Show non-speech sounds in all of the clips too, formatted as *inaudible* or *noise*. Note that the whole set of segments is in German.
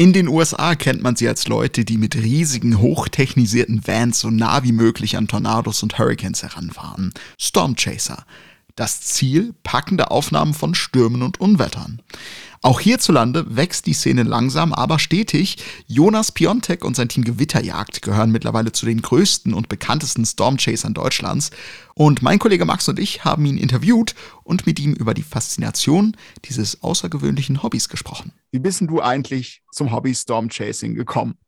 In den USA kennt man sie als Leute, die mit riesigen, hochtechnisierten Vans so nah wie möglich an Tornados und Hurricanes heranfahren. Stormchaser. Das Ziel packende Aufnahmen von Stürmen und Unwettern. Auch hierzulande wächst die Szene langsam, aber stetig. Jonas Piontek und sein Team Gewitterjagd gehören mittlerweile zu den größten und bekanntesten Stormchasern Deutschlands. Und mein Kollege Max und ich haben ihn interviewt und mit ihm über die Faszination dieses außergewöhnlichen Hobbys gesprochen. Wie bist denn du eigentlich zum Hobby Stormchasing gekommen?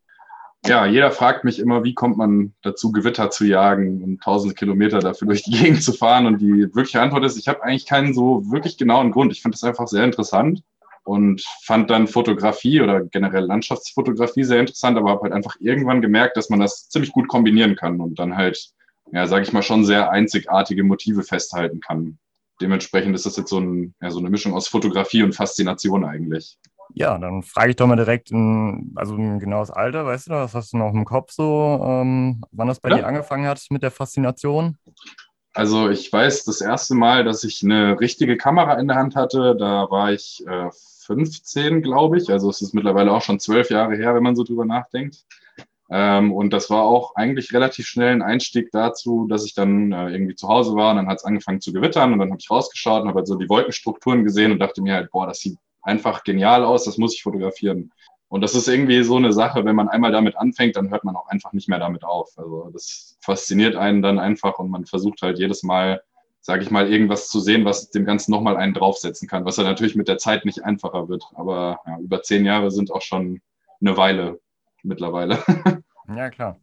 ja, jeder fragt mich immer, wie kommt man dazu, Gewitter zu jagen und tausende Kilometer dafür durch die Gegend zu fahren. Und die wirkliche Antwort ist, ich habe eigentlich keinen so wirklich genauen Grund. Ich finde das einfach sehr interessant und fand dann Fotografie oder generell Landschaftsfotografie sehr interessant, aber habe halt einfach irgendwann gemerkt, dass man das ziemlich gut kombinieren kann und dann halt, ja, sage ich mal, schon sehr einzigartige Motive festhalten kann. Dementsprechend ist das jetzt so, ein, ja, so eine Mischung aus Fotografie und Faszination eigentlich. Ja, dann frage ich doch mal direkt, in, also ein genaues Alter, weißt du, was hast du noch im Kopf so, ähm, wann das bei ja. dir angefangen hat mit der Faszination? Also ich weiß das erste Mal, dass ich eine richtige Kamera in der Hand hatte, da war ich äh, 15, glaube ich. Also es ist mittlerweile auch schon zwölf Jahre her, wenn man so drüber nachdenkt. Ähm, und das war auch eigentlich relativ schnell ein Einstieg dazu, dass ich dann äh, irgendwie zu Hause war und dann hat es angefangen zu gewittern und dann habe ich rausgeschaut und habe halt so die Wolkenstrukturen gesehen und dachte mir halt, boah, das sieht einfach genial aus, das muss ich fotografieren. Und das ist irgendwie so eine Sache, wenn man einmal damit anfängt, dann hört man auch einfach nicht mehr damit auf. Also das fasziniert einen dann einfach und man versucht halt jedes Mal, sage ich mal, irgendwas zu sehen, was dem Ganzen nochmal einen draufsetzen kann, was ja natürlich mit der Zeit nicht einfacher wird. Aber ja, über zehn Jahre sind auch schon eine Weile mittlerweile. *laughs* Ja, klar.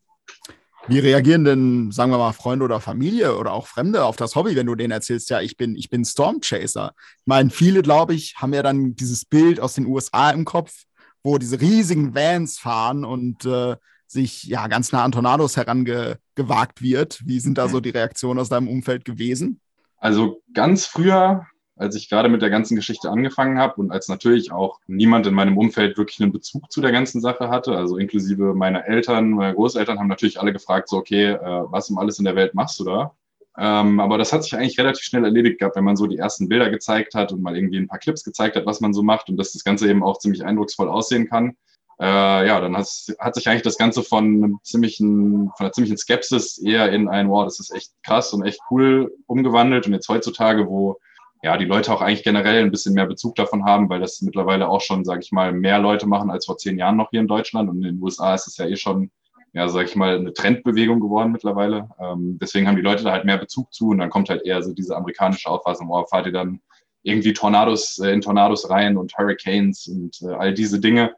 Wie reagieren denn, sagen wir mal, Freunde oder Familie oder auch Fremde auf das Hobby, wenn du denen erzählst, ja, ich bin, ich bin Stormchaser? Ich meine, viele, glaube ich, haben ja dann dieses Bild aus den USA im Kopf, wo diese riesigen Vans fahren und äh, sich ja ganz nah an Tornados herangewagt wird. Wie sind da so die Reaktionen aus deinem Umfeld gewesen? Also ganz früher als ich gerade mit der ganzen Geschichte angefangen habe und als natürlich auch niemand in meinem Umfeld wirklich einen Bezug zu der ganzen Sache hatte, also inklusive meiner Eltern, meine Großeltern haben natürlich alle gefragt, so, okay, äh, was um alles in der Welt machst du da? Ähm, aber das hat sich eigentlich relativ schnell erledigt gehabt, wenn man so die ersten Bilder gezeigt hat und mal irgendwie ein paar Clips gezeigt hat, was man so macht und dass das Ganze eben auch ziemlich eindrucksvoll aussehen kann. Äh, ja, dann hat, hat sich eigentlich das Ganze von einem ziemlichen, von einer ziemlichen Skepsis eher in ein, wow, das ist echt krass und echt cool umgewandelt. Und jetzt heutzutage, wo ja, die Leute auch eigentlich generell ein bisschen mehr Bezug davon haben, weil das mittlerweile auch schon, sage ich mal, mehr Leute machen als vor zehn Jahren noch hier in Deutschland. Und in den USA ist es ja eh schon, ja, sage ich mal, eine Trendbewegung geworden mittlerweile. Ähm, deswegen haben die Leute da halt mehr Bezug zu und dann kommt halt eher so diese amerikanische Auffassung, oh, fahrt ihr dann irgendwie Tornados äh, in Tornados rein und Hurricanes und äh, all diese Dinge.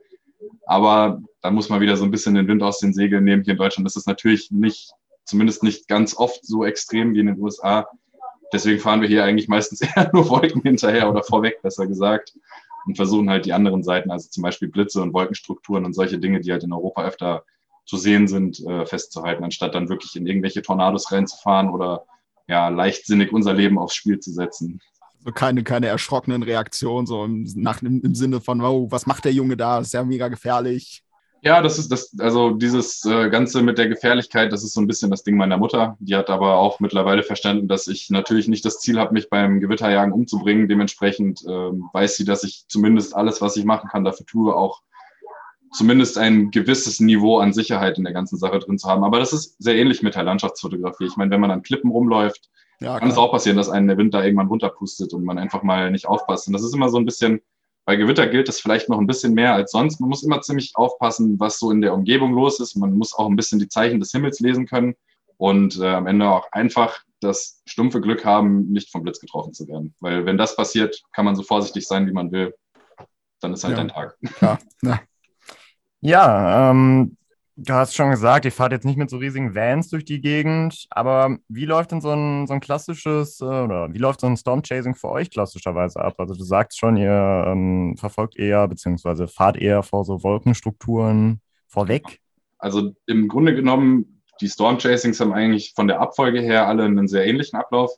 Aber da muss man wieder so ein bisschen den Wind aus den Segeln nehmen. Hier in Deutschland ist es natürlich nicht, zumindest nicht ganz oft so extrem wie in den USA deswegen fahren wir hier eigentlich meistens *laughs* eher nur Wolken hinterher oder vorweg, besser gesagt, und versuchen halt die anderen Seiten, also zum Beispiel Blitze und Wolkenstrukturen und solche Dinge, die halt in Europa öfter zu sehen sind, äh, festzuhalten, anstatt dann wirklich in irgendwelche Tornados reinzufahren oder ja, leichtsinnig unser Leben aufs Spiel zu setzen. So keine, keine erschrockenen Reaktionen, so im, nach, im, im Sinne von, wow, was macht der Junge da? ist ja mega gefährlich. Ja, das ist das, also dieses äh, Ganze mit der Gefährlichkeit, das ist so ein bisschen das Ding meiner Mutter. Die hat aber auch mittlerweile verstanden, dass ich natürlich nicht das Ziel habe, mich beim Gewitterjagen umzubringen. Dementsprechend ähm, weiß sie, dass ich zumindest alles, was ich machen kann, dafür tue, auch zumindest ein gewisses Niveau an Sicherheit in der ganzen Sache drin zu haben. Aber das ist sehr ähnlich mit der Landschaftsfotografie. Ich meine, wenn man an Klippen rumläuft, ja, kann es auch passieren, dass einen der Wind da irgendwann runterpustet und man einfach mal nicht aufpasst. Und das ist immer so ein bisschen bei Gewitter gilt es vielleicht noch ein bisschen mehr als sonst. Man muss immer ziemlich aufpassen, was so in der Umgebung los ist. Man muss auch ein bisschen die Zeichen des Himmels lesen können und äh, am Ende auch einfach das stumpfe Glück haben, nicht vom Blitz getroffen zu werden. Weil wenn das passiert, kann man so vorsichtig sein, wie man will. Dann ist halt ja. ein Tag. Ja, ja. ja ähm, Du hast schon gesagt, ihr fahrt jetzt nicht mit so riesigen Vans durch die Gegend, aber wie läuft denn so ein, so ein klassisches äh, oder wie läuft so ein Stormchasing für euch klassischerweise ab? Also du sagst schon, ihr ähm, verfolgt eher beziehungsweise fahrt eher vor so Wolkenstrukturen vorweg. Also im Grunde genommen, die Stormchasings haben eigentlich von der Abfolge her alle einen sehr ähnlichen Ablauf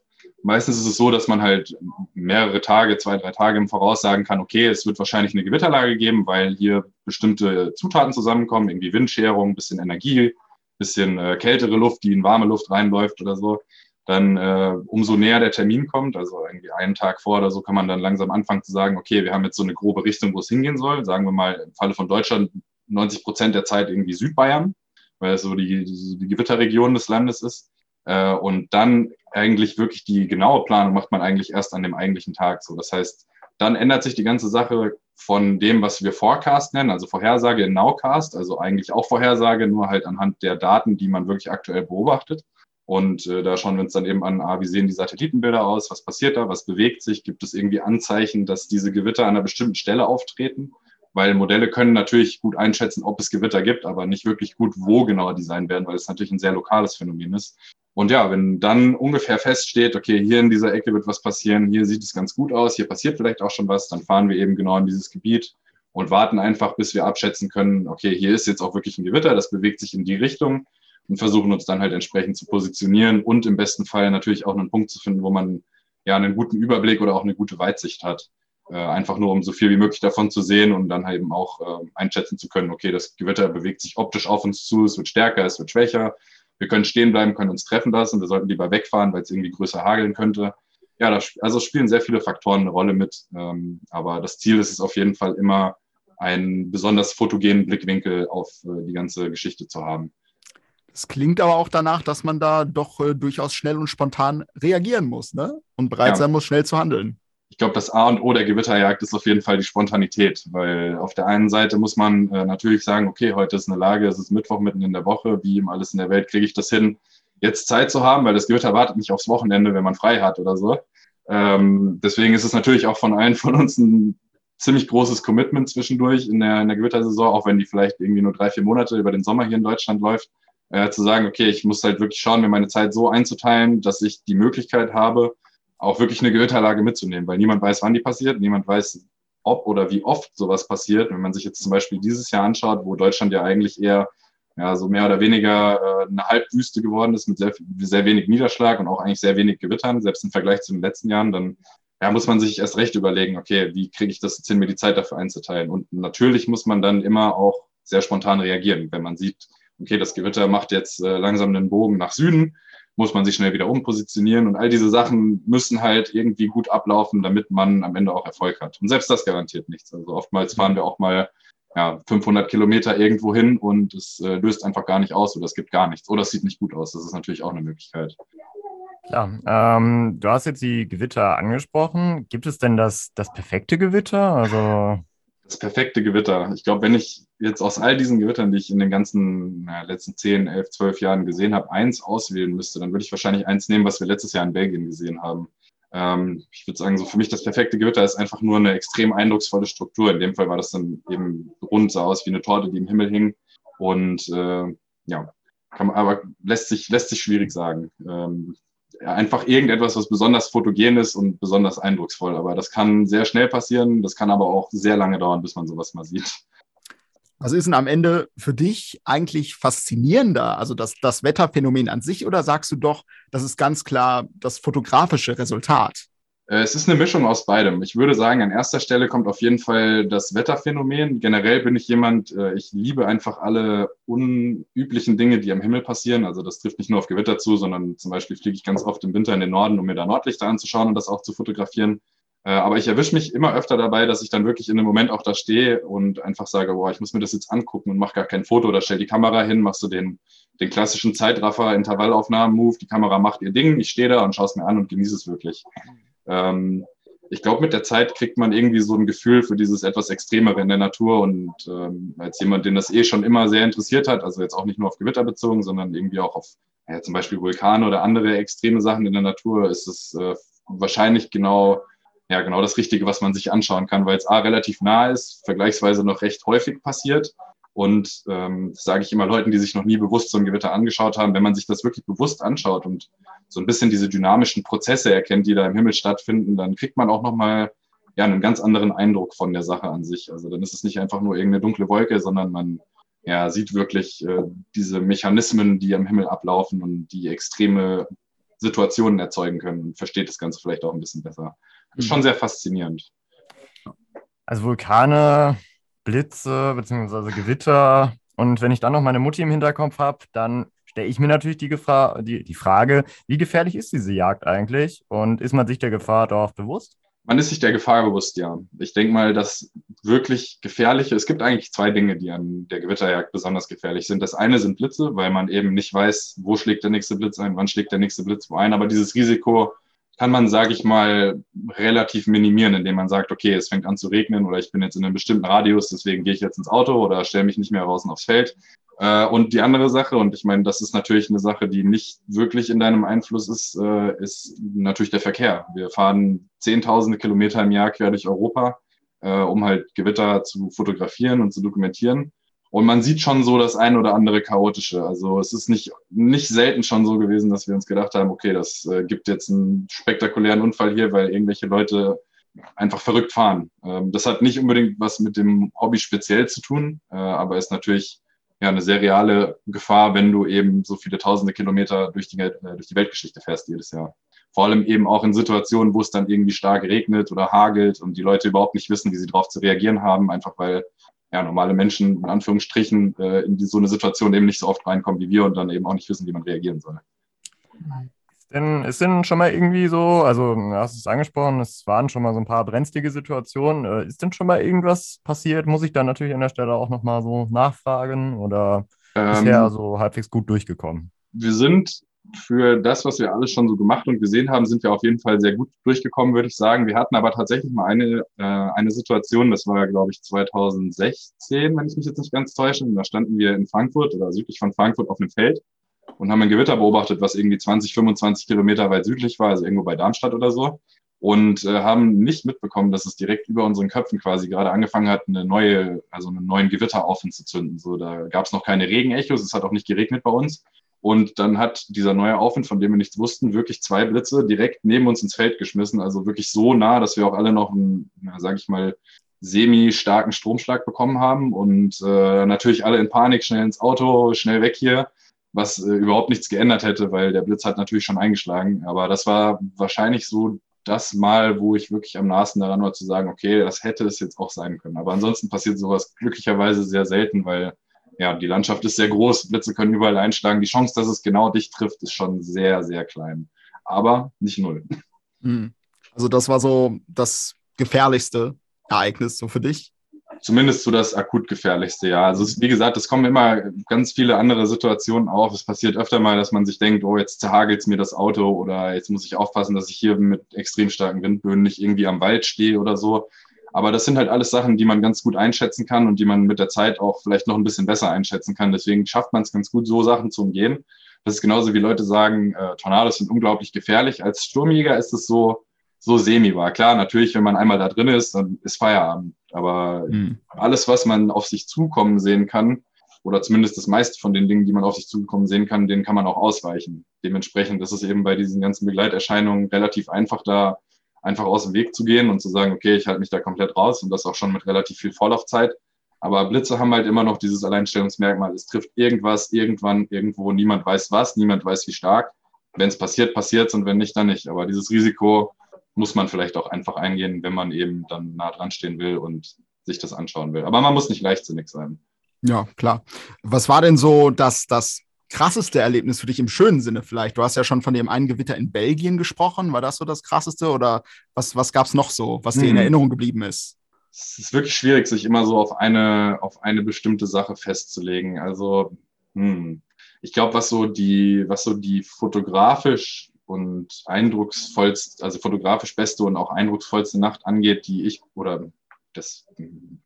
meistens ist es so, dass man halt mehrere Tage, zwei, drei Tage im Voraus sagen kann, okay, es wird wahrscheinlich eine Gewitterlage geben, weil hier bestimmte Zutaten zusammenkommen, irgendwie Windscherung, bisschen Energie, bisschen äh, kältere Luft, die in warme Luft reinläuft oder so. dann äh, umso näher der Termin kommt, also irgendwie einen Tag vor oder so, kann man dann langsam anfangen zu sagen, okay, wir haben jetzt so eine grobe Richtung, wo es hingehen soll. Sagen wir mal im Falle von Deutschland 90 Prozent der Zeit irgendwie Südbayern, weil es so die, die Gewitterregion des Landes ist. Äh, und dann eigentlich wirklich die genaue Planung macht man eigentlich erst an dem eigentlichen Tag. So, das heißt, dann ändert sich die ganze Sache von dem, was wir Forecast nennen, also Vorhersage in Nowcast, also eigentlich auch Vorhersage, nur halt anhand der Daten, die man wirklich aktuell beobachtet. Und äh, da schauen wir uns dann eben an, ah, wie sehen die Satellitenbilder aus, was passiert da, was bewegt sich, gibt es irgendwie Anzeichen, dass diese Gewitter an einer bestimmten Stelle auftreten? Weil Modelle können natürlich gut einschätzen, ob es Gewitter gibt, aber nicht wirklich gut, wo genau die sein werden, weil es natürlich ein sehr lokales Phänomen ist. Und ja, wenn dann ungefähr feststeht, okay, hier in dieser Ecke wird was passieren, hier sieht es ganz gut aus, hier passiert vielleicht auch schon was, dann fahren wir eben genau in dieses Gebiet und warten einfach, bis wir abschätzen können, okay, hier ist jetzt auch wirklich ein Gewitter, das bewegt sich in die Richtung und versuchen uns dann halt entsprechend zu positionieren und im besten Fall natürlich auch einen Punkt zu finden, wo man ja einen guten Überblick oder auch eine gute Weitsicht hat. Äh, einfach nur, um so viel wie möglich davon zu sehen und dann halt eben auch äh, einschätzen zu können, okay, das Gewitter bewegt sich optisch auf uns zu, es wird stärker, es wird schwächer, wir können stehen bleiben, können uns treffen lassen, wir sollten lieber wegfahren, weil es irgendwie größer hageln könnte. Ja, das, also spielen sehr viele Faktoren eine Rolle mit, ähm, aber das Ziel ist es auf jeden Fall immer, einen besonders fotogenen Blickwinkel auf äh, die ganze Geschichte zu haben. Es klingt aber auch danach, dass man da doch äh, durchaus schnell und spontan reagieren muss, ne? Und bereit ja. sein muss, schnell zu handeln. Ich glaube, das A und O der Gewitterjagd ist auf jeden Fall die Spontanität, weil auf der einen Seite muss man äh, natürlich sagen, okay, heute ist eine Lage, es ist Mittwoch mitten in der Woche, wie im alles in der Welt kriege ich das hin, jetzt Zeit zu haben, weil das Gewitter wartet nicht aufs Wochenende, wenn man frei hat oder so. Ähm, deswegen ist es natürlich auch von allen von uns ein ziemlich großes Commitment zwischendurch in der, in der Gewittersaison, auch wenn die vielleicht irgendwie nur drei, vier Monate über den Sommer hier in Deutschland läuft äh, zu sagen, okay, ich muss halt wirklich schauen, mir meine Zeit so einzuteilen, dass ich die Möglichkeit habe, auch wirklich eine Gewitterlage mitzunehmen, weil niemand weiß, wann die passiert, niemand weiß, ob oder wie oft sowas passiert. Wenn man sich jetzt zum Beispiel dieses Jahr anschaut, wo Deutschland ja eigentlich eher ja, so mehr oder weniger äh, eine Halbwüste geworden ist mit sehr, sehr wenig Niederschlag und auch eigentlich sehr wenig Gewittern, selbst im Vergleich zu den letzten Jahren, dann ja, muss man sich erst recht überlegen, okay, wie kriege ich das jetzt hin, mir die Zeit dafür einzuteilen? Und natürlich muss man dann immer auch sehr spontan reagieren, wenn man sieht, okay, das Gewitter macht jetzt äh, langsam einen Bogen nach Süden, muss man sich schnell wieder umpositionieren und all diese Sachen müssen halt irgendwie gut ablaufen, damit man am Ende auch Erfolg hat. Und selbst das garantiert nichts. Also oftmals fahren wir auch mal ja, 500 Kilometer irgendwo hin und es äh, löst einfach gar nicht aus oder es gibt gar nichts oder es sieht nicht gut aus. Das ist natürlich auch eine Möglichkeit. Klar. Ähm, du hast jetzt die Gewitter angesprochen. Gibt es denn das, das perfekte Gewitter? Also das perfekte Gewitter. Ich glaube, wenn ich jetzt aus all diesen Gewittern, die ich in den ganzen na, letzten 10, 11, 12 Jahren gesehen habe, eins auswählen müsste, dann würde ich wahrscheinlich eins nehmen, was wir letztes Jahr in Belgien gesehen haben. Ähm, ich würde sagen, so für mich das perfekte Gewitter ist einfach nur eine extrem eindrucksvolle Struktur. In dem Fall war das dann eben rund, sah aus wie eine Torte, die im Himmel hing. Und äh, ja, kann man, aber lässt sich, lässt sich schwierig sagen. Ähm, einfach irgendetwas, was besonders fotogen ist und besonders eindrucksvoll. Aber das kann sehr schnell passieren, das kann aber auch sehr lange dauern, bis man sowas mal sieht. Was ist denn am Ende für dich eigentlich faszinierender? Also das, das Wetterphänomen an sich oder sagst du doch, das ist ganz klar das fotografische Resultat? Äh, es ist eine Mischung aus beidem. Ich würde sagen, an erster Stelle kommt auf jeden Fall das Wetterphänomen. Generell bin ich jemand, äh, ich liebe einfach alle unüblichen Dinge, die am Himmel passieren. Also das trifft nicht nur auf Gewitter zu, sondern zum Beispiel fliege ich ganz oft im Winter in den Norden, um mir da Nordlichter anzuschauen und das auch zu fotografieren. Äh, aber ich erwische mich immer öfter dabei, dass ich dann wirklich in einem Moment auch da stehe und einfach sage, boah, ich muss mir das jetzt angucken und mache gar kein Foto oder stell die Kamera hin, machst du den, den klassischen Zeitraffer, Intervallaufnahmen-Move, die Kamera macht ihr Ding, ich stehe da und schaue es mir an und genieße es wirklich. Ähm, ich glaube, mit der Zeit kriegt man irgendwie so ein Gefühl für dieses etwas Extremere in der Natur und ähm, als jemand, den das eh schon immer sehr interessiert hat, also jetzt auch nicht nur auf Gewitter bezogen, sondern irgendwie auch auf ja, zum Beispiel Vulkane oder andere extreme Sachen in der Natur, ist es äh, wahrscheinlich genau, ja, genau das Richtige, was man sich anschauen kann, weil es A relativ nah ist, vergleichsweise noch recht häufig passiert und ähm, das sage ich immer Leuten, die sich noch nie bewusst so ein Gewitter angeschaut haben, wenn man sich das wirklich bewusst anschaut und so ein bisschen diese dynamischen Prozesse erkennt, die da im Himmel stattfinden, dann kriegt man auch nochmal ja, einen ganz anderen Eindruck von der Sache an sich. Also dann ist es nicht einfach nur irgendeine dunkle Wolke, sondern man ja, sieht wirklich äh, diese Mechanismen, die am Himmel ablaufen und die extreme Situationen erzeugen können und versteht das Ganze vielleicht auch ein bisschen besser. Das ist schon mhm. sehr faszinierend. Also Vulkane Blitze bzw. Gewitter. Und wenn ich dann noch meine Mutti im Hinterkopf habe, dann stelle ich mir natürlich die, Gefahr, die, die Frage, wie gefährlich ist diese Jagd eigentlich und ist man sich der Gefahr darauf bewusst? Man ist sich der Gefahr bewusst, ja. Ich denke mal, dass wirklich gefährliche, es gibt eigentlich zwei Dinge, die an der Gewitterjagd besonders gefährlich sind. Das eine sind Blitze, weil man eben nicht weiß, wo schlägt der nächste Blitz ein, wann schlägt der nächste Blitz wo ein. Aber dieses Risiko kann man, sage ich mal, relativ minimieren, indem man sagt, okay, es fängt an zu regnen oder ich bin jetzt in einem bestimmten Radius, deswegen gehe ich jetzt ins Auto oder stelle mich nicht mehr draußen aufs Feld. Äh, und die andere Sache, und ich meine, das ist natürlich eine Sache, die nicht wirklich in deinem Einfluss ist, äh, ist natürlich der Verkehr. Wir fahren zehntausende Kilometer im Jahr quer durch Europa, äh, um halt Gewitter zu fotografieren und zu dokumentieren. Und man sieht schon so das ein oder andere chaotische. Also es ist nicht, nicht selten schon so gewesen, dass wir uns gedacht haben, okay, das gibt jetzt einen spektakulären Unfall hier, weil irgendwelche Leute einfach verrückt fahren. Ähm, das hat nicht unbedingt was mit dem Hobby speziell zu tun, aber ist natürlich ja eine sehr reale Gefahr, wenn du eben so viele tausende Kilometer durch die, äh, durch die Weltgeschichte fährst jedes Jahr. Vor allem eben auch in Situationen, wo es dann irgendwie stark regnet oder hagelt und die Leute überhaupt nicht wissen, wie sie darauf zu reagieren haben, einfach weil ja, normale Menschen in Anführungsstrichen äh, in so eine Situation eben nicht so oft reinkommen wie wir und dann eben auch nicht wissen, wie man reagieren soll. Ist denn, ist denn schon mal irgendwie so, also du hast es angesprochen, es waren schon mal so ein paar brenzlige Situationen. Äh, ist denn schon mal irgendwas passiert? Muss ich da natürlich an der Stelle auch nochmal so nachfragen oder ähm, bisher so halbwegs gut durchgekommen? Wir sind für das, was wir alles schon so gemacht und gesehen haben, sind wir auf jeden Fall sehr gut durchgekommen, würde ich sagen. Wir hatten aber tatsächlich mal eine, äh, eine Situation, das war, glaube ich, 2016, wenn ich mich jetzt nicht ganz täusche. Da standen wir in Frankfurt oder südlich von Frankfurt auf einem Feld und haben ein Gewitter beobachtet, was irgendwie 20, 25 Kilometer weit südlich war, also irgendwo bei Darmstadt oder so. Und äh, haben nicht mitbekommen, dass es direkt über unseren Köpfen quasi gerade angefangen hat, eine neue, also einen neuen Gewitter aufzuzünden. So, da gab es noch keine Regenechos, es hat auch nicht geregnet bei uns. Und dann hat dieser neue Aufwind, von dem wir nichts wussten, wirklich zwei Blitze direkt neben uns ins Feld geschmissen. Also wirklich so nah, dass wir auch alle noch einen, sage ich mal, semi-starken Stromschlag bekommen haben. Und äh, natürlich alle in Panik, schnell ins Auto, schnell weg hier, was äh, überhaupt nichts geändert hätte, weil der Blitz hat natürlich schon eingeschlagen. Aber das war wahrscheinlich so das Mal, wo ich wirklich am nahesten daran war zu sagen, okay, das hätte es jetzt auch sein können. Aber ansonsten passiert sowas glücklicherweise sehr selten, weil ja, die Landschaft ist sehr groß, Blitze können überall einschlagen. Die Chance, dass es genau dich trifft, ist schon sehr, sehr klein. Aber nicht null. Hm. Also, das war so das gefährlichste Ereignis so für dich? Zumindest so das akut gefährlichste, ja. Also, wie gesagt, es kommen immer ganz viele andere Situationen auf. Es passiert öfter mal, dass man sich denkt, oh, jetzt zerhagelt es mir das Auto oder jetzt muss ich aufpassen, dass ich hier mit extrem starken Windböen nicht irgendwie am Wald stehe oder so. Aber das sind halt alles Sachen, die man ganz gut einschätzen kann und die man mit der Zeit auch vielleicht noch ein bisschen besser einschätzen kann. Deswegen schafft man es ganz gut, so Sachen zu umgehen. Das ist genauso wie Leute sagen, äh, Tornados sind unglaublich gefährlich. Als Sturmjäger ist es so, so semi war. Klar, natürlich, wenn man einmal da drin ist, dann ist Feierabend. Aber mhm. alles, was man auf sich zukommen sehen kann, oder zumindest das meiste von den Dingen, die man auf sich zukommen sehen kann, denen kann man auch ausweichen. Dementsprechend ist es eben bei diesen ganzen Begleiterscheinungen relativ einfach, da einfach aus dem Weg zu gehen und zu sagen, okay, ich halte mich da komplett raus und das auch schon mit relativ viel Vorlaufzeit. Aber Blitze haben halt immer noch dieses Alleinstellungsmerkmal. Es trifft irgendwas, irgendwann, irgendwo. Niemand weiß was, niemand weiß wie stark. Wenn es passiert, passiert es und wenn nicht, dann nicht. Aber dieses Risiko muss man vielleicht auch einfach eingehen, wenn man eben dann nah dran stehen will und sich das anschauen will. Aber man muss nicht leichtsinnig sein. Ja, klar. Was war denn so das, das krasseste Erlebnis für dich im schönen Sinne vielleicht? Du hast ja schon von dem einen Gewitter in Belgien gesprochen. War das so das krasseste oder was, was gab es noch so, was dir in mhm. Erinnerung geblieben ist? Es ist wirklich schwierig, sich immer so auf eine, auf eine bestimmte Sache festzulegen. Also, hm, ich glaube, was so die, was so die fotografisch und eindrucksvollste, also fotografisch beste und auch eindrucksvollste Nacht angeht, die ich, oder das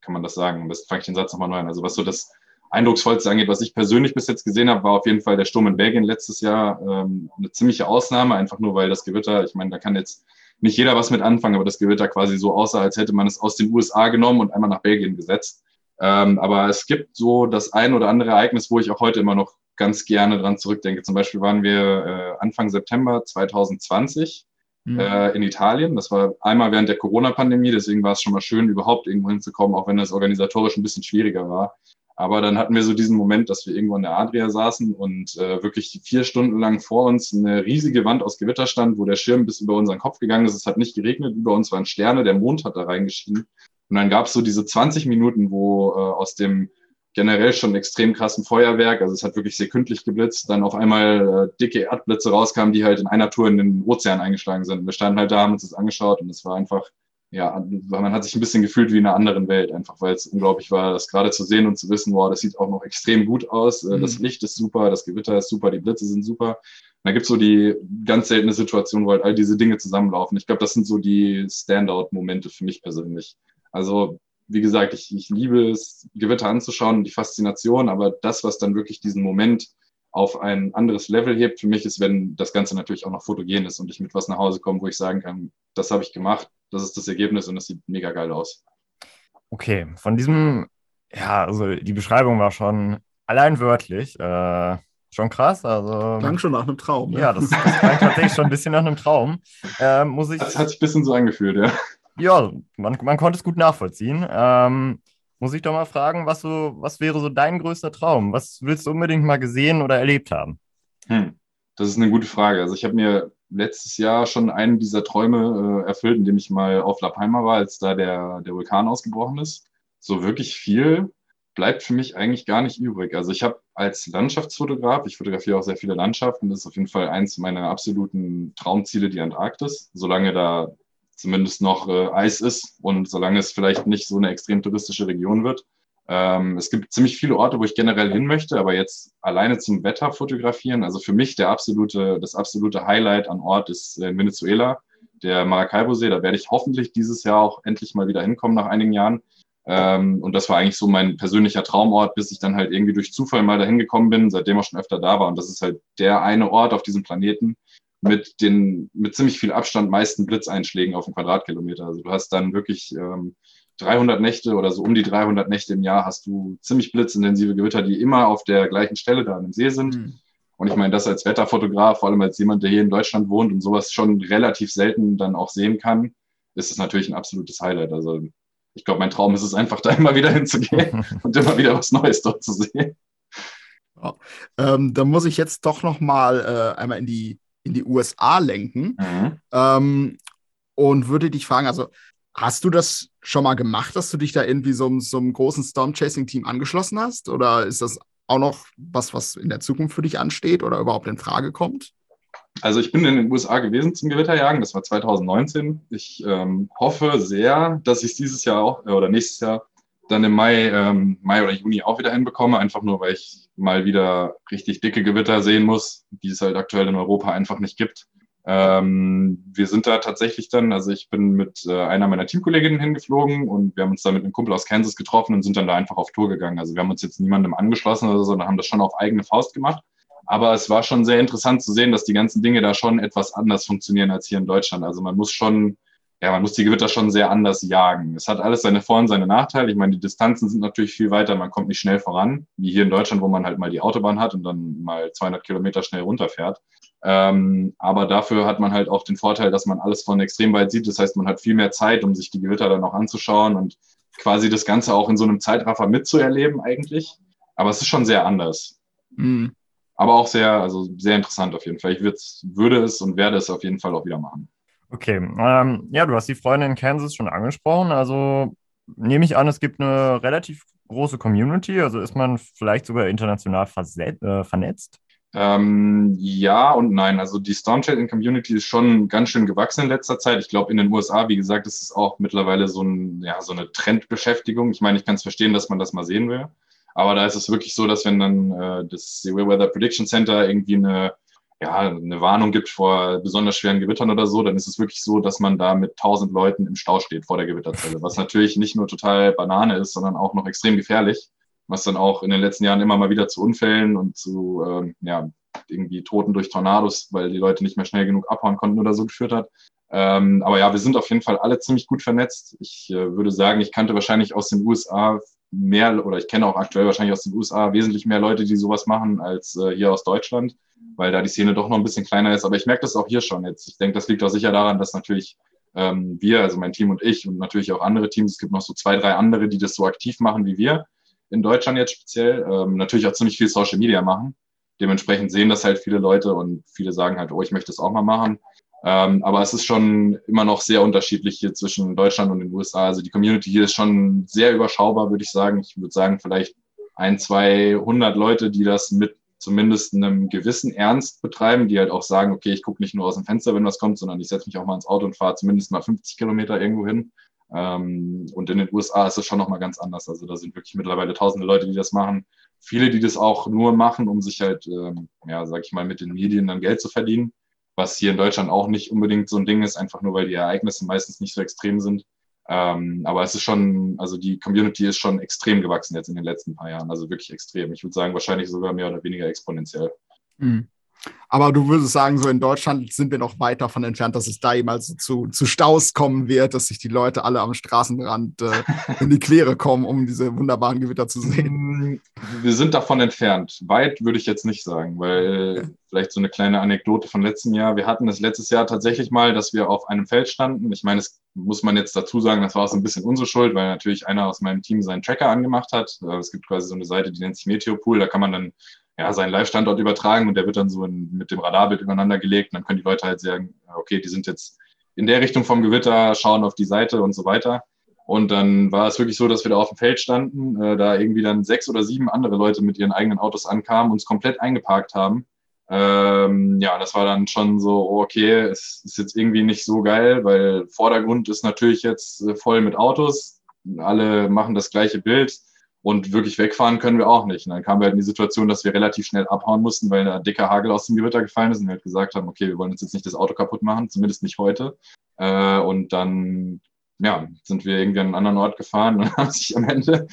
kann man das sagen, besten fange ich den Satz nochmal neu an. Also was so das Eindrucksvollste angeht, was ich persönlich bis jetzt gesehen habe, war auf jeden Fall der Sturm in Belgien letztes Jahr ähm, eine ziemliche Ausnahme, einfach nur weil das Gewitter, ich meine, da kann jetzt nicht jeder was mit anfangen, aber das Gewitter quasi so aussah, als hätte man es aus den USA genommen und einmal nach Belgien gesetzt. Ähm, aber es gibt so das ein oder andere Ereignis, wo ich auch heute immer noch ganz gerne dran zurückdenke. Zum Beispiel waren wir äh, Anfang September 2020 mhm. äh, in Italien. Das war einmal während der Corona-Pandemie, deswegen war es schon mal schön, überhaupt irgendwo hinzukommen, auch wenn das organisatorisch ein bisschen schwieriger war. Aber dann hatten wir so diesen Moment, dass wir irgendwo in der Adria saßen und äh, wirklich vier Stunden lang vor uns eine riesige Wand aus Gewitter stand, wo der Schirm bis über unseren Kopf gegangen ist. Es hat nicht geregnet, über uns waren Sterne, der Mond hat da reingeschienen. Und dann gab es so diese 20 Minuten, wo äh, aus dem generell schon extrem krassen Feuerwerk. Also es hat wirklich sekündlich geblitzt. Dann auf einmal äh, dicke Erdblitze rauskamen, die halt in einer Tour in den Ozean eingeschlagen sind. Wir standen halt da, haben uns das angeschaut und es war einfach, ja, man hat sich ein bisschen gefühlt wie in einer anderen Welt, einfach weil es unglaublich war, das gerade zu sehen und zu wissen, wow, das sieht auch noch extrem gut aus. Äh, mhm. Das Licht ist super, das Gewitter ist super, die Blitze sind super. da gibt es so die ganz seltene Situation, wo halt all diese Dinge zusammenlaufen. Ich glaube, das sind so die Standout-Momente für mich persönlich. Also wie gesagt, ich, ich liebe es, Gewitter anzuschauen und die Faszination, aber das, was dann wirklich diesen Moment auf ein anderes Level hebt, für mich ist, wenn das Ganze natürlich auch noch fotogen ist und ich mit was nach Hause komme, wo ich sagen kann, das habe ich gemacht, das ist das Ergebnis und das sieht mega geil aus. Okay, von diesem, ja, also die Beschreibung war schon allein wörtlich, äh, schon krass. Also, klang schon nach einem Traum. Ja, das, das klang tatsächlich schon ein bisschen nach einem Traum. Äh, muss ich, das hat sich ein bisschen so angefühlt, ja. Ja, man, man konnte es gut nachvollziehen. Ähm, muss ich doch mal fragen, was, so, was wäre so dein größter Traum? Was willst du unbedingt mal gesehen oder erlebt haben? Hm, das ist eine gute Frage. Also ich habe mir letztes Jahr schon einen dieser Träume äh, erfüllt, indem ich mal auf La Palma war, als da der, der Vulkan ausgebrochen ist. So wirklich viel bleibt für mich eigentlich gar nicht übrig. Also ich habe als Landschaftsfotograf, ich fotografiere auch sehr viele Landschaften, das ist auf jeden Fall eins meiner absoluten Traumziele, die Antarktis. Solange da zumindest noch äh, Eis ist und solange es vielleicht nicht so eine extrem touristische Region wird. Ähm, es gibt ziemlich viele Orte, wo ich generell hin möchte, aber jetzt alleine zum Wetter fotografieren, also für mich der absolute, das absolute Highlight an Ort ist in Venezuela, der Maracaibo-See. Da werde ich hoffentlich dieses Jahr auch endlich mal wieder hinkommen nach einigen Jahren. Ähm, und das war eigentlich so mein persönlicher Traumort, bis ich dann halt irgendwie durch Zufall mal dahin gekommen bin, seitdem auch schon öfter da war. Und das ist halt der eine Ort auf diesem Planeten, mit den mit ziemlich viel Abstand meisten Blitzeinschlägen auf den Quadratkilometer. Also du hast dann wirklich ähm, 300 Nächte oder so um die 300 Nächte im Jahr hast du ziemlich blitzintensive Gewitter, die immer auf der gleichen Stelle da im See sind. Mhm. Und ich meine, das als Wetterfotograf, vor allem als jemand, der hier in Deutschland wohnt und sowas schon relativ selten dann auch sehen kann, ist es natürlich ein absolutes Highlight. Also ich glaube, mein Traum ist es einfach, da immer wieder hinzugehen *laughs* und immer wieder was Neues dort zu sehen. Ja. Ähm, da muss ich jetzt doch noch mal äh, einmal in die in die USA lenken. Mhm. Ähm, und würde dich fragen, also hast du das schon mal gemacht, dass du dich da irgendwie so, so einem großen Storm-Chasing-Team angeschlossen hast? Oder ist das auch noch was, was in der Zukunft für dich ansteht oder überhaupt in Frage kommt? Also ich bin in den USA gewesen zum Gewitterjagen, das war 2019. Ich ähm, hoffe sehr, dass ich es dieses Jahr auch äh, oder nächstes Jahr dann im Mai, ähm, Mai oder Juni auch wieder hinbekomme, einfach nur, weil ich mal wieder richtig dicke Gewitter sehen muss, die es halt aktuell in Europa einfach nicht gibt. Ähm, wir sind da tatsächlich dann, also ich bin mit äh, einer meiner Teamkolleginnen hingeflogen und wir haben uns da mit einem Kumpel aus Kansas getroffen und sind dann da einfach auf Tour gegangen. Also wir haben uns jetzt niemandem angeschlossen oder so, sondern haben das schon auf eigene Faust gemacht. Aber es war schon sehr interessant zu sehen, dass die ganzen Dinge da schon etwas anders funktionieren als hier in Deutschland. Also man muss schon ja, man muss die Gewitter schon sehr anders jagen. Es hat alles seine Vor- und seine Nachteile. Ich meine, die Distanzen sind natürlich viel weiter, man kommt nicht schnell voran, wie hier in Deutschland, wo man halt mal die Autobahn hat und dann mal 200 Kilometer schnell runterfährt. Ähm, aber dafür hat man halt auch den Vorteil, dass man alles von extrem weit sieht. Das heißt, man hat viel mehr Zeit, um sich die Gewitter dann auch anzuschauen und quasi das Ganze auch in so einem Zeitraffer mitzuerleben eigentlich. Aber es ist schon sehr anders. Mhm. Aber auch sehr, also sehr interessant auf jeden Fall. Ich würde es und werde es auf jeden Fall auch wieder machen. Okay, ähm, ja, du hast die Freunde in Kansas schon angesprochen. Also nehme ich an, es gibt eine relativ große Community. Also ist man vielleicht sogar international äh, vernetzt? Ähm, ja und nein. Also die Stormchasing Community ist schon ganz schön gewachsen in letzter Zeit. Ich glaube, in den USA, wie gesagt, ist es auch mittlerweile so, ein, ja, so eine Trendbeschäftigung. Ich meine, ich kann es verstehen, dass man das mal sehen will. Aber da ist es wirklich so, dass wenn dann äh, das Weather Prediction Center irgendwie eine ja, eine Warnung gibt vor besonders schweren Gewittern oder so, dann ist es wirklich so, dass man da mit tausend Leuten im Stau steht vor der Gewitterzelle, was natürlich nicht nur total Banane ist, sondern auch noch extrem gefährlich, was dann auch in den letzten Jahren immer mal wieder zu Unfällen und zu ähm, ja, irgendwie Toten durch Tornados, weil die Leute nicht mehr schnell genug abhauen konnten oder so geführt hat. Ähm, aber ja, wir sind auf jeden Fall alle ziemlich gut vernetzt. Ich äh, würde sagen, ich kannte wahrscheinlich aus den USA mehr oder ich kenne auch aktuell wahrscheinlich aus den USA wesentlich mehr Leute, die sowas machen, als äh, hier aus Deutschland weil da die Szene doch noch ein bisschen kleiner ist. Aber ich merke das auch hier schon jetzt. Ich denke, das liegt auch sicher daran, dass natürlich ähm, wir, also mein Team und ich und natürlich auch andere Teams, es gibt noch so zwei, drei andere, die das so aktiv machen wie wir, in Deutschland jetzt speziell, ähm, natürlich auch ziemlich viel Social Media machen. Dementsprechend sehen das halt viele Leute und viele sagen halt, oh, ich möchte das auch mal machen. Ähm, aber es ist schon immer noch sehr unterschiedlich hier zwischen Deutschland und den USA. Also die Community hier ist schon sehr überschaubar, würde ich sagen. Ich würde sagen, vielleicht ein, zwei hundert Leute, die das mit zumindest einem gewissen Ernst betreiben, die halt auch sagen, okay, ich gucke nicht nur aus dem Fenster, wenn was kommt, sondern ich setze mich auch mal ins Auto und fahre zumindest mal 50 Kilometer irgendwo hin. Ähm, und in den USA ist es schon nochmal ganz anders. Also da sind wirklich mittlerweile tausende Leute, die das machen. Viele, die das auch nur machen, um sich halt, ähm, ja, sag ich mal, mit den Medien dann Geld zu verdienen. Was hier in Deutschland auch nicht unbedingt so ein Ding ist, einfach nur weil die Ereignisse meistens nicht so extrem sind. Ähm, aber es ist schon, also die Community ist schon extrem gewachsen jetzt in den letzten paar Jahren. Also wirklich extrem. Ich würde sagen, wahrscheinlich sogar mehr oder weniger exponentiell. Mhm. Aber du würdest sagen, so in Deutschland sind wir noch weit davon entfernt, dass es da jemals zu, zu Staus kommen wird, dass sich die Leute alle am Straßenrand äh, in die Quere kommen, um diese wunderbaren Gewitter zu sehen. Mm, wir sind davon entfernt. Weit würde ich jetzt nicht sagen, weil okay. vielleicht so eine kleine Anekdote von letztem Jahr. Wir hatten es letztes Jahr tatsächlich mal, dass wir auf einem Feld standen. Ich meine, das muss man jetzt dazu sagen, das war auch so ein bisschen unsere Schuld, weil natürlich einer aus meinem Team seinen Tracker angemacht hat. Äh, es gibt quasi so eine Seite, die nennt sich Meteopool. Da kann man dann ja, seinen Live-Standort übertragen und der wird dann so in, mit dem Radarbild übereinander gelegt. Und dann können die Leute halt sagen, okay, die sind jetzt in der Richtung vom Gewitter, schauen auf die Seite und so weiter. Und dann war es wirklich so, dass wir da auf dem Feld standen, äh, da irgendwie dann sechs oder sieben andere Leute mit ihren eigenen Autos ankamen, uns komplett eingeparkt haben. Ähm, ja, das war dann schon so, oh, okay, es ist jetzt irgendwie nicht so geil, weil Vordergrund ist natürlich jetzt äh, voll mit Autos. Alle machen das gleiche Bild und wirklich wegfahren können wir auch nicht. Und dann kamen wir halt in die Situation, dass wir relativ schnell abhauen mussten, weil da dicker Hagel aus dem Gewitter gefallen ist und wir halt gesagt haben, okay, wir wollen uns jetzt nicht das Auto kaputt machen, zumindest nicht heute. Äh, und dann ja, sind wir irgendwie an einen anderen Ort gefahren und *laughs* haben sich am Ende,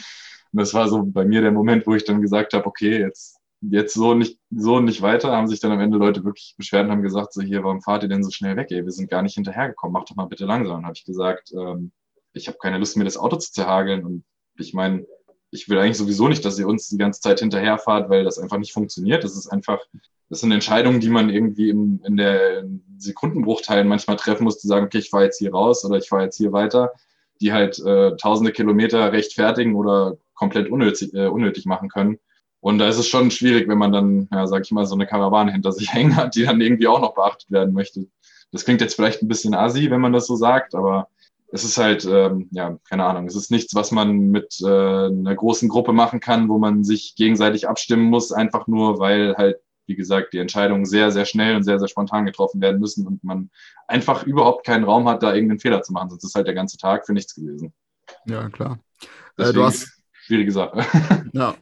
und das war so bei mir der Moment, wo ich dann gesagt habe, okay, jetzt, jetzt so nicht, so nicht weiter, haben sich dann am Ende Leute wirklich beschwert und haben gesagt, so hier, warum fahrt ihr denn so schnell weg? Ey, wir sind gar nicht hinterhergekommen, macht doch mal bitte langsam. Und habe ich gesagt, ähm, ich habe keine Lust, mir das Auto zu zerhageln. Und ich meine, ich will eigentlich sowieso nicht, dass ihr uns die ganze Zeit hinterherfahrt, weil das einfach nicht funktioniert. Das ist einfach, das sind Entscheidungen, die man irgendwie in, in der Sekundenbruchteilen manchmal treffen muss, zu sagen, okay, ich fahre jetzt hier raus oder ich fahre jetzt hier weiter, die halt äh, tausende Kilometer rechtfertigen oder komplett unnötig, äh, unnötig machen können. Und da ist es schon schwierig, wenn man dann, ja, sag ich mal, so eine Karawane hinter sich *laughs* hängen hat, die dann irgendwie auch noch beachtet werden möchte. Das klingt jetzt vielleicht ein bisschen assi, wenn man das so sagt, aber es ist halt, ähm, ja, keine Ahnung, es ist nichts, was man mit äh, einer großen Gruppe machen kann, wo man sich gegenseitig abstimmen muss, einfach nur, weil halt, wie gesagt, die Entscheidungen sehr, sehr schnell und sehr, sehr spontan getroffen werden müssen und man einfach überhaupt keinen Raum hat, da irgendeinen Fehler zu machen. Sonst ist halt der ganze Tag für nichts gewesen. Ja, klar. Äh, du hast schwierige Sache. *laughs* Ja.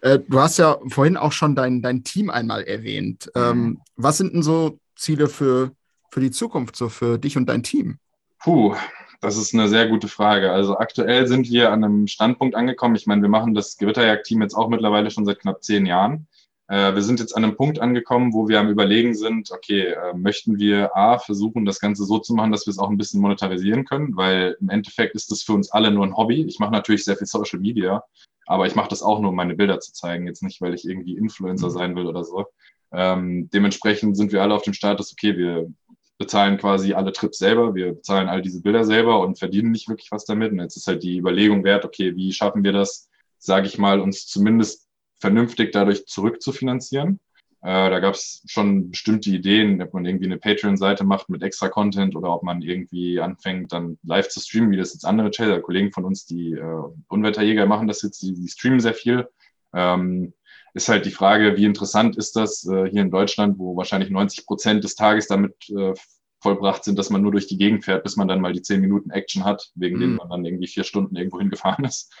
Äh, du hast ja vorhin auch schon dein, dein Team einmal erwähnt. Mhm. Ähm, was sind denn so Ziele für, für die Zukunft, so für dich und dein Team? Puh, das ist eine sehr gute Frage. Also aktuell sind wir an einem Standpunkt angekommen. Ich meine, wir machen das Gewitterjagd-Team jetzt auch mittlerweile schon seit knapp zehn Jahren. Äh, wir sind jetzt an einem Punkt angekommen, wo wir am Überlegen sind, okay, äh, möchten wir A, versuchen, das Ganze so zu machen, dass wir es auch ein bisschen monetarisieren können, weil im Endeffekt ist das für uns alle nur ein Hobby. Ich mache natürlich sehr viel Social Media, aber ich mache das auch nur, um meine Bilder zu zeigen, jetzt nicht, weil ich irgendwie Influencer sein will oder so. Ähm, dementsprechend sind wir alle auf dem Status, okay, wir bezahlen quasi alle Trips selber, wir bezahlen all diese Bilder selber und verdienen nicht wirklich was damit. Und jetzt ist halt die Überlegung wert, okay, wie schaffen wir das, sage ich mal, uns zumindest vernünftig dadurch zurückzufinanzieren. Äh, da gab es schon bestimmte Ideen, ob man irgendwie eine Patreon-Seite macht mit extra Content oder ob man irgendwie anfängt, dann live zu streamen, wie das jetzt andere Channel, Kollegen von uns, die äh, Unwetterjäger machen das jetzt, die, die streamen sehr viel. Ähm, ist halt die Frage, wie interessant ist das äh, hier in Deutschland, wo wahrscheinlich 90 Prozent des Tages damit äh, vollbracht sind, dass man nur durch die Gegend fährt, bis man dann mal die 10 Minuten Action hat, wegen mhm. denen man dann irgendwie vier Stunden irgendwo hingefahren ist.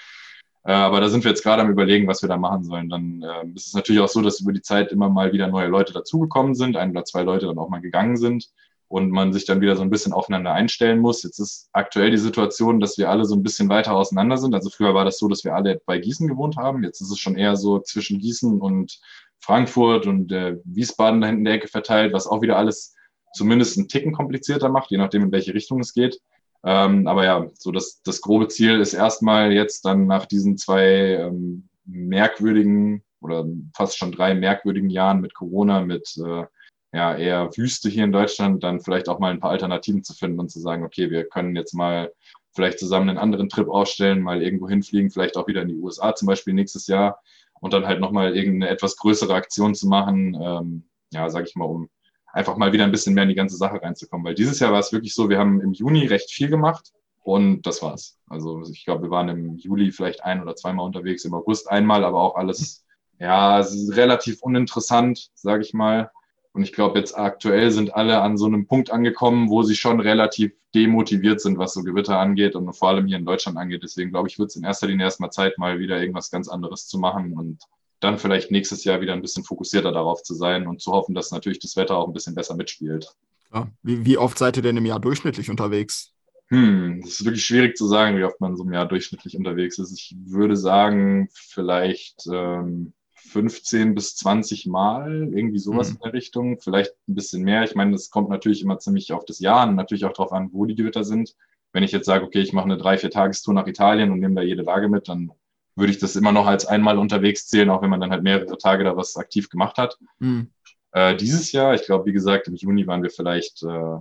Äh, aber da sind wir jetzt gerade am Überlegen, was wir da machen sollen. Dann äh, ist es natürlich auch so, dass über die Zeit immer mal wieder neue Leute dazugekommen sind, ein oder zwei Leute dann auch mal gegangen sind und man sich dann wieder so ein bisschen aufeinander einstellen muss. Jetzt ist aktuell die Situation, dass wir alle so ein bisschen weiter auseinander sind. Also früher war das so, dass wir alle bei Gießen gewohnt haben. Jetzt ist es schon eher so zwischen Gießen und Frankfurt und äh, Wiesbaden da hinten in der Ecke verteilt, was auch wieder alles zumindest einen Ticken komplizierter macht, je nachdem, in welche Richtung es geht. Ähm, aber ja, so das, das grobe Ziel ist erstmal jetzt dann nach diesen zwei ähm, merkwürdigen oder fast schon drei merkwürdigen Jahren mit Corona, mit äh, ja, eher Wüste hier in Deutschland, dann vielleicht auch mal ein paar Alternativen zu finden und zu sagen, okay, wir können jetzt mal vielleicht zusammen einen anderen Trip ausstellen, mal irgendwo hinfliegen, vielleicht auch wieder in die USA zum Beispiel nächstes Jahr und dann halt nochmal irgendeine etwas größere Aktion zu machen, ähm, ja, sag ich mal, um einfach mal wieder ein bisschen mehr in die ganze Sache reinzukommen. Weil dieses Jahr war es wirklich so, wir haben im Juni recht viel gemacht Und das war's. Also ich glaube, wir waren im Juli vielleicht ein oder zweimal unterwegs, im August einmal, aber auch alles ja, relativ uninteressant, sage ich mal. Und ich glaube, jetzt aktuell sind alle an so einem Punkt angekommen, wo sie schon relativ demotiviert sind, was so Gewitter angeht und vor allem hier in Deutschland angeht. Deswegen glaube ich, wird es in erster Linie erstmal Zeit, mal wieder irgendwas ganz anderes zu machen und dann vielleicht nächstes Jahr wieder ein bisschen fokussierter darauf zu sein und zu hoffen, dass natürlich das Wetter auch ein bisschen besser mitspielt. Ja. Wie, wie oft seid ihr denn im Jahr durchschnittlich unterwegs? Hm, das ist wirklich schwierig zu sagen, wie oft man so im Jahr durchschnittlich unterwegs ist. Ich würde sagen, vielleicht ähm, 15 bis 20 Mal, irgendwie sowas mhm. in der Richtung, vielleicht ein bisschen mehr. Ich meine, das kommt natürlich immer ziemlich auf das Jahr und natürlich auch darauf an, wo die Gewitter sind. Wenn ich jetzt sage, okay, ich mache eine drei, vier Tagestour nach Italien und nehme da jede Lage mit, dann würde ich das immer noch als einmal unterwegs zählen, auch wenn man dann halt mehrere Tage da was aktiv gemacht hat. Mhm. Äh, dieses Jahr, ich glaube, wie gesagt, im Juni waren wir vielleicht äh,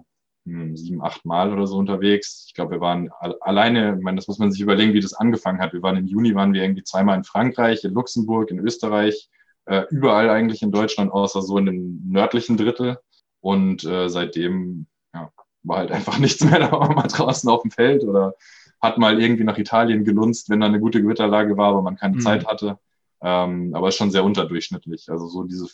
sieben, acht Mal oder so unterwegs. Ich glaube, wir waren alleine, ich meine, das muss man sich überlegen, wie das angefangen hat. Wir waren im Juni, waren wir irgendwie zweimal in Frankreich, in Luxemburg, in Österreich, äh, überall eigentlich in Deutschland, außer so in dem nördlichen Drittel. Und äh, seitdem ja, war halt einfach *laughs* nichts mehr. Da war man mal draußen auf dem Feld oder hat mal irgendwie nach Italien gelunzt, wenn da eine gute Gewitterlage war, aber man keine mhm. Zeit hatte. Ähm, aber ist schon sehr unterdurchschnittlich. Also so diese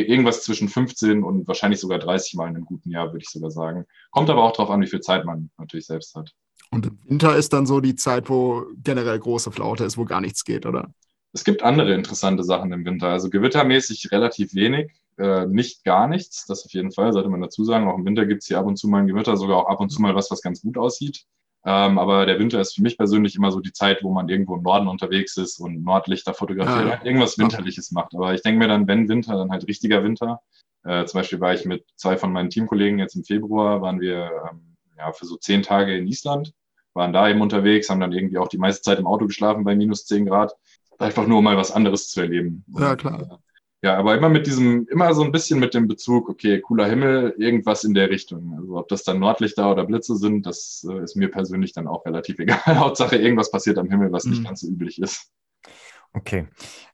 irgendwas zwischen 15 und wahrscheinlich sogar 30 Mal in einem guten Jahr, würde ich sogar sagen. Kommt aber auch darauf an, wie viel Zeit man natürlich selbst hat. Und im Winter ist dann so die Zeit, wo generell große Flaute ist, wo gar nichts geht, oder? Es gibt andere interessante Sachen im Winter. Also gewittermäßig relativ wenig, äh, nicht gar nichts. Das auf jeden Fall, sollte man dazu sagen. Auch im Winter gibt es hier ab und zu mal ein Gewitter, sogar auch ab und zu mal was, was ganz gut aussieht. Ähm, aber der Winter ist für mich persönlich immer so die Zeit, wo man irgendwo im Norden unterwegs ist und Nordlichter fotografiert, ja, ja. irgendwas Winterliches macht. Aber ich denke mir dann, wenn Winter, dann halt richtiger Winter. Äh, zum Beispiel war ich mit zwei von meinen Teamkollegen jetzt im Februar, waren wir ähm, ja, für so zehn Tage in Island, waren da eben unterwegs, haben dann irgendwie auch die meiste Zeit im Auto geschlafen bei minus zehn Grad. Einfach nur, um mal was anderes zu erleben. Ja, klar. Ja, aber immer mit diesem, immer so ein bisschen mit dem Bezug, okay, cooler Himmel, irgendwas in der Richtung. Also ob das dann Nordlichter oder Blitze sind, das äh, ist mir persönlich dann auch relativ *laughs* egal. Hauptsache irgendwas passiert am Himmel, was mhm. nicht ganz so üblich ist. Okay.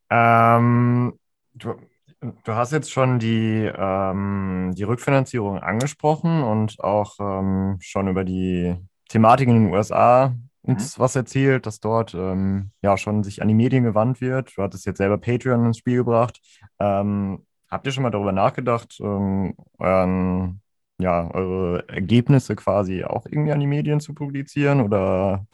Ähm, du, du hast jetzt schon die, ähm, die Rückfinanzierung angesprochen und auch ähm, schon über die Thematik in den USA uns mhm. was erzählt, dass dort ähm, ja schon sich an die Medien gewandt wird. Du hattest jetzt selber Patreon ins Spiel gebracht. Ähm, habt ihr schon mal darüber nachgedacht, ähm, euren, ja, eure Ergebnisse quasi auch irgendwie an die Medien zu publizieren oder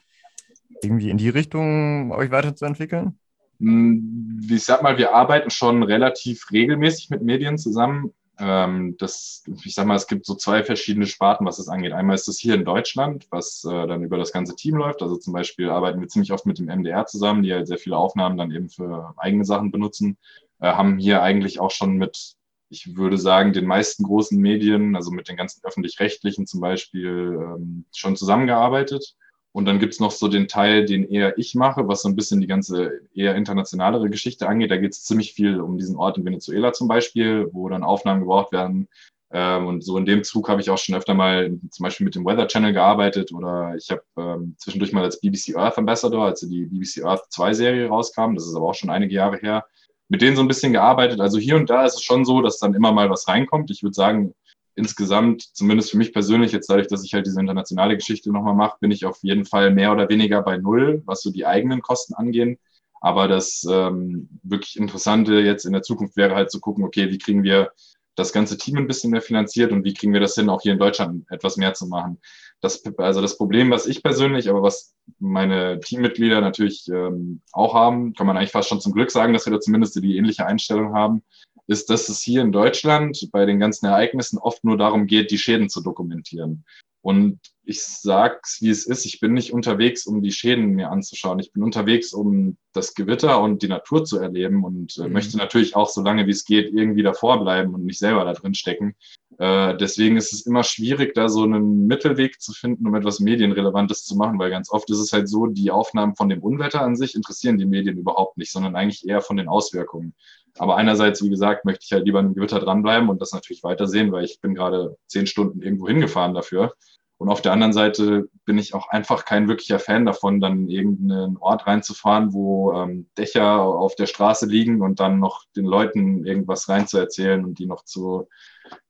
irgendwie in die Richtung euch weiterzuentwickeln? Hm, ich sag mal, wir arbeiten schon relativ regelmäßig mit Medien zusammen. Ähm, das, ich sag mal, es gibt so zwei verschiedene Sparten, was das angeht. Einmal ist das hier in Deutschland, was äh, dann über das ganze Team läuft. Also zum Beispiel arbeiten wir ziemlich oft mit dem MDR zusammen, die halt sehr viele Aufnahmen dann eben für eigene Sachen benutzen. Äh, haben hier eigentlich auch schon mit, ich würde sagen, den meisten großen Medien, also mit den ganzen öffentlich-rechtlichen zum Beispiel, ähm, schon zusammengearbeitet. Und dann gibt's noch so den Teil, den eher ich mache, was so ein bisschen die ganze eher internationalere Geschichte angeht. Da geht's ziemlich viel um diesen Ort in Venezuela zum Beispiel, wo dann Aufnahmen gebraucht werden. Ähm, und so in dem Zug habe ich auch schon öfter mal zum Beispiel mit dem Weather Channel gearbeitet oder ich habe ähm, zwischendurch mal als BBC Earth Ambassador, als die BBC Earth 2 Serie rauskam, das ist aber auch schon einige Jahre her, mit denen so ein bisschen gearbeitet. Also hier und da ist es schon so, dass dann immer mal was reinkommt. Ich würde sagen, insgesamt, zumindest für mich persönlich, jetzt dadurch, dass ich halt diese internationale Geschichte nochmal mache, bin ich auf jeden Fall mehr oder weniger bei Null, was so die eigenen Kosten angehen. Aber das ähm, wirklich Interessante jetzt in der Zukunft wäre halt zu gucken, okay, wie kriegen wir das ganze Team ein bisschen mehr finanziert und wie kriegen wir das hin, auch hier in Deutschland etwas mehr zu machen. Das, also das Problem, was ich persönlich, aber was meine Teammitglieder natürlich ähm, auch haben, kann man eigentlich fast schon zum Glück sagen, dass wir da zumindest die ähnliche Einstellung haben, ist, dass es hier in Deutschland bei den ganzen Ereignissen oft nur darum geht, die Schäden zu dokumentieren. Und ich sag's, wie es ist. Ich bin nicht unterwegs, um die Schäden mir anzuschauen. Ich bin unterwegs, um das Gewitter und die Natur zu erleben und äh, mhm. möchte natürlich auch so lange wie es geht irgendwie davor bleiben und nicht selber da drin stecken. Äh, deswegen ist es immer schwierig, da so einen Mittelweg zu finden, um etwas Medienrelevantes zu machen, weil ganz oft ist es halt so, die Aufnahmen von dem Unwetter an sich interessieren die Medien überhaupt nicht, sondern eigentlich eher von den Auswirkungen. Aber einerseits, wie gesagt, möchte ich halt lieber im Gewitter dranbleiben und das natürlich weitersehen, weil ich bin gerade zehn Stunden irgendwo hingefahren dafür. Und auf der anderen Seite bin ich auch einfach kein wirklicher Fan davon, dann in irgendeinen Ort reinzufahren, wo ähm, Dächer auf der Straße liegen und dann noch den Leuten irgendwas reinzuerzählen und die noch zu,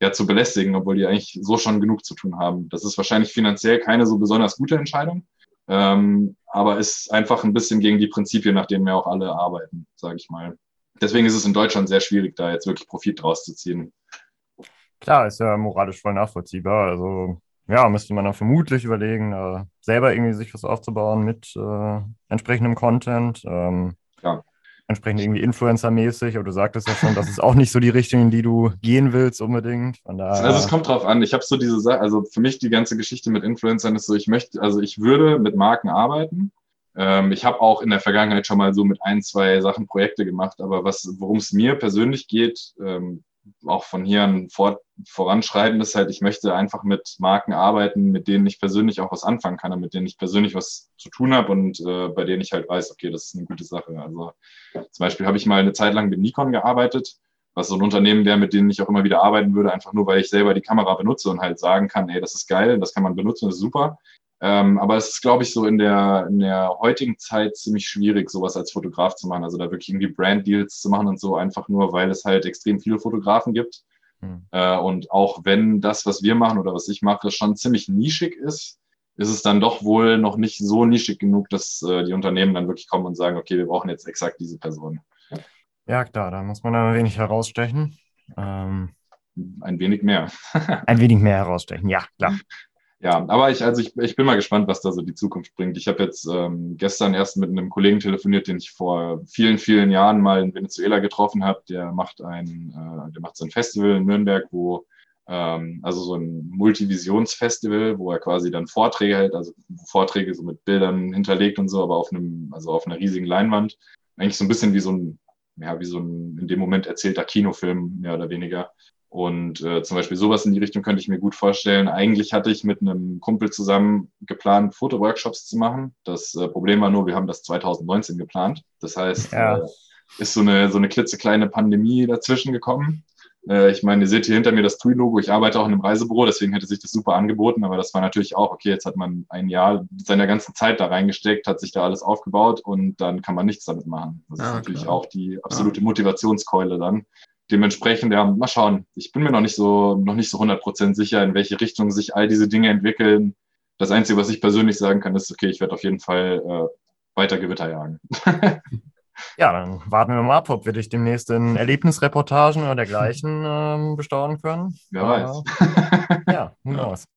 ja, zu belästigen, obwohl die eigentlich so schon genug zu tun haben. Das ist wahrscheinlich finanziell keine so besonders gute Entscheidung. Ähm, aber ist einfach ein bisschen gegen die Prinzipien, nach denen wir auch alle arbeiten, sage ich mal. Deswegen ist es in Deutschland sehr schwierig, da jetzt wirklich Profit draus zu ziehen. Klar, ist ja moralisch voll nachvollziehbar. Also ja, müsste man dann vermutlich überlegen, äh, selber irgendwie sich was aufzubauen mit äh, entsprechendem Content. Ähm, ja. Entsprechend irgendwie Influencer-mäßig, aber du sagtest ja schon, das ist auch nicht so die Richtung, in die du gehen willst unbedingt. also es kommt drauf an. Ich habe so diese Sache, also für mich die ganze Geschichte mit Influencern ist so, ich möchte, also ich würde mit Marken arbeiten. Ähm, ich habe auch in der Vergangenheit schon mal so mit ein, zwei Sachen Projekte gemacht, aber was, worum es mir persönlich geht, ähm, auch von hier an fort, voranschreiten, ist halt, ich möchte einfach mit Marken arbeiten, mit denen ich persönlich auch was anfangen kann und mit denen ich persönlich was zu tun habe und äh, bei denen ich halt weiß, okay, das ist eine gute Sache. Also zum Beispiel habe ich mal eine Zeit lang mit Nikon gearbeitet, was so ein Unternehmen wäre, mit denen ich auch immer wieder arbeiten würde, einfach nur, weil ich selber die Kamera benutze und halt sagen kann, hey, das ist geil, das kann man benutzen, das ist super. Ähm, aber es ist, glaube ich, so in der, in der heutigen Zeit ziemlich schwierig, sowas als Fotograf zu machen. Also da wirklich irgendwie Brand-Deals zu machen und so, einfach nur, weil es halt extrem viele Fotografen gibt. Mhm. Äh, und auch wenn das, was wir machen oder was ich mache, schon ziemlich nischig ist, ist es dann doch wohl noch nicht so nischig genug, dass äh, die Unternehmen dann wirklich kommen und sagen, okay, wir brauchen jetzt exakt diese Person. Ja, klar, da muss man ein wenig herausstechen. Ähm, ein wenig mehr. ein wenig mehr herausstechen, ja, klar. *laughs* Ja, aber ich, also ich, ich bin mal gespannt, was da so die Zukunft bringt. Ich habe jetzt ähm, gestern erst mit einem Kollegen telefoniert, den ich vor vielen, vielen Jahren mal in Venezuela getroffen habe. Der macht ein, äh, der macht so ein Festival in Nürnberg, wo ähm, also so ein Multivisionsfestival, wo er quasi dann Vorträge hält, also Vorträge so mit Bildern hinterlegt und so, aber auf einem, also auf einer riesigen Leinwand. Eigentlich so ein bisschen wie so ein, ja, wie so ein in dem Moment erzählter Kinofilm, mehr oder weniger. Und äh, zum Beispiel sowas in die Richtung könnte ich mir gut vorstellen. Eigentlich hatte ich mit einem Kumpel zusammen geplant, Fotoworkshops zu machen. Das äh, Problem war nur, wir haben das 2019 geplant. Das heißt, ja. äh, ist so eine, so eine klitzekleine Pandemie dazwischen gekommen. Äh, ich meine, ihr seht hier hinter mir das TUI-Logo. Ich arbeite auch in einem Reisebüro, deswegen hätte sich das super angeboten. Aber das war natürlich auch, okay, jetzt hat man ein Jahr seiner ganzen Zeit da reingesteckt, hat sich da alles aufgebaut und dann kann man nichts damit machen. Das ja, ist ah, natürlich klar. auch die absolute ja. Motivationskeule dann dementsprechend, ja, mal schauen. Ich bin mir noch nicht so, noch nicht so 100% sicher, in welche Richtung sich all diese Dinge entwickeln. Das Einzige, was ich persönlich sagen kann, ist, okay, ich werde auf jeden Fall äh, weiter Gewitter jagen. *laughs* ja, dann warten wir mal ab, ob wir dich demnächst in Erlebnisreportagen oder dergleichen ähm, bestaunen können. Wer weiß. ja, *laughs* who knows.